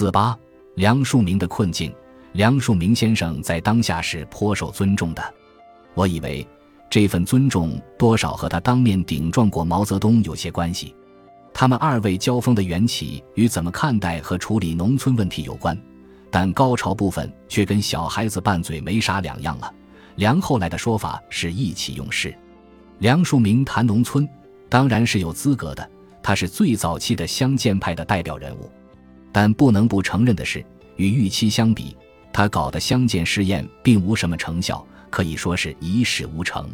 四八，梁漱溟的困境。梁漱溟先生在当下是颇受尊重的，我以为这份尊重多少和他当面顶撞过毛泽东有些关系。他们二位交锋的缘起与怎么看待和处理农村问题有关，但高潮部分却跟小孩子拌嘴没啥两样了。梁后来的说法是意气用事。梁漱溟谈农村当然是有资格的，他是最早期的乡建派的代表人物，但不能不承认的是，与预期相比。他搞的乡建试验并无什么成效，可以说是一事无成。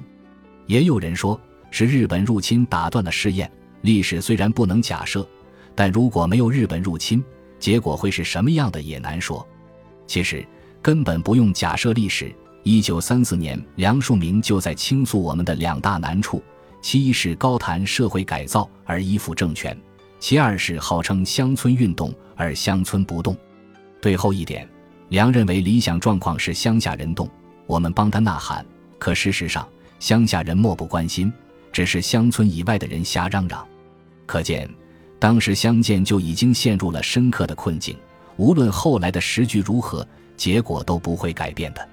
也有人说是日本入侵打断了试验。历史虽然不能假设，但如果没有日本入侵，结果会是什么样的也难说。其实根本不用假设历史。一九三四年，梁漱溟就在倾诉我们的两大难处：其一是高谈社会改造而依附政权；其二是号称乡村运动而乡村不动。对后一点。梁认为理想状况是乡下人动，我们帮他呐喊。可事实上，乡下人漠不关心，只是乡村以外的人瞎嚷嚷。可见，当时乡建就已经陷入了深刻的困境。无论后来的时局如何，结果都不会改变的。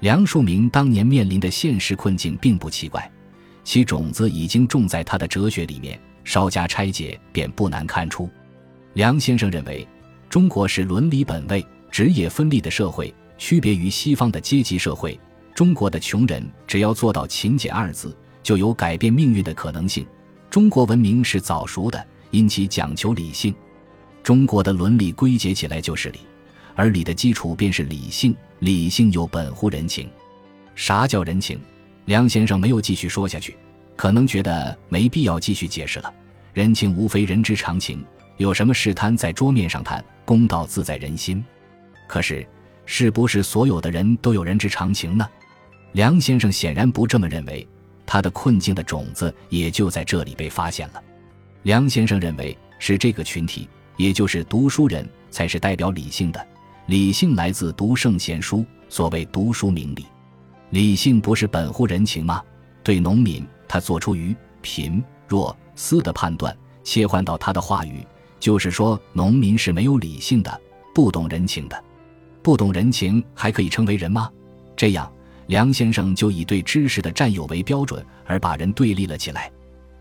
梁漱溟当年面临的现实困境并不奇怪，其种子已经种在他的哲学里面，稍加拆解便不难看出。梁先生认为，中国是伦理本位。职业分立的社会，区别于西方的阶级社会。中国的穷人只要做到勤俭二字，就有改变命运的可能性。中国文明是早熟的，因其讲求理性。中国的伦理归结起来就是理，而理的基础便是理性。理性又本乎人情。啥叫人情？梁先生没有继续说下去，可能觉得没必要继续解释了。人情无非人之常情，有什么事摊在桌面上谈，公道自在人心。可是，是不是所有的人都有人之常情呢？梁先生显然不这么认为，他的困境的种子也就在这里被发现了。梁先生认为，是这个群体，也就是读书人才是代表理性的。理性来自读圣贤书，所谓读书明理。理性不是本乎人情吗？对农民，他做出愚、贫、弱、私的判断。切换到他的话语，就是说，农民是没有理性的，不懂人情的。不懂人情还可以称为人吗？这样，梁先生就以对知识的占有为标准，而把人对立了起来。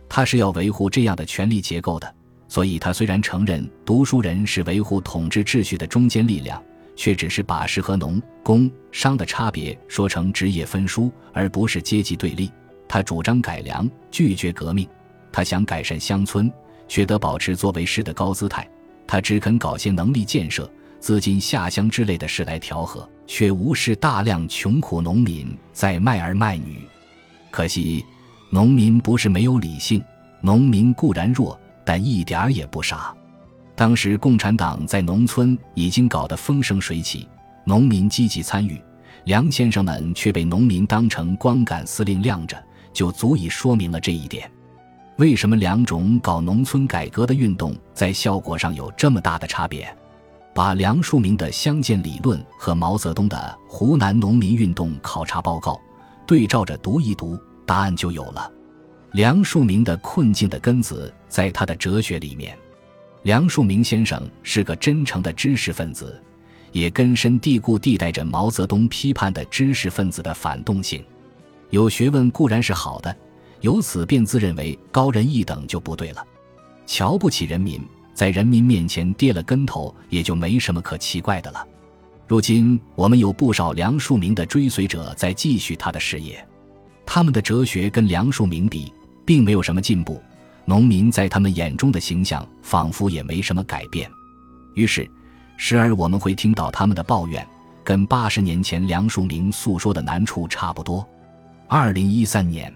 他是要维护这样的权力结构的，所以他虽然承认读书人是维护统治秩序的中坚力量，却只是把士和农、工、商的差别说成职业分殊，而不是阶级对立。他主张改良，拒绝革命。他想改善乡村，却得保持作为师的高姿态。他只肯搞些能力建设。资金下乡之类的事来调和，却无视大量穷苦农民在卖儿卖女。可惜，农民不是没有理性，农民固然弱，但一点儿也不傻。当时共产党在农村已经搞得风生水起，农民积极参与，梁先生们却被农民当成光杆司令晾着，就足以说明了这一点。为什么两种搞农村改革的运动在效果上有这么大的差别？把梁漱溟的乡建理论和毛泽东的湖南农民运动考察报告对照着读一读，答案就有了。梁漱溟的困境的根子在他的哲学里面。梁漱溟先生是个真诚的知识分子，也根深蒂固地带着毛泽东批判的知识分子的反动性。有学问固然是好的，由此便自认为高人一等就不对了，瞧不起人民。在人民面前跌了跟头，也就没什么可奇怪的了。如今我们有不少梁漱溟的追随者在继续他的事业，他们的哲学跟梁漱溟比，并没有什么进步。农民在他们眼中的形象，仿佛也没什么改变。于是，时而我们会听到他们的抱怨，跟八十年前梁漱溟诉说的难处差不多。二零一三年。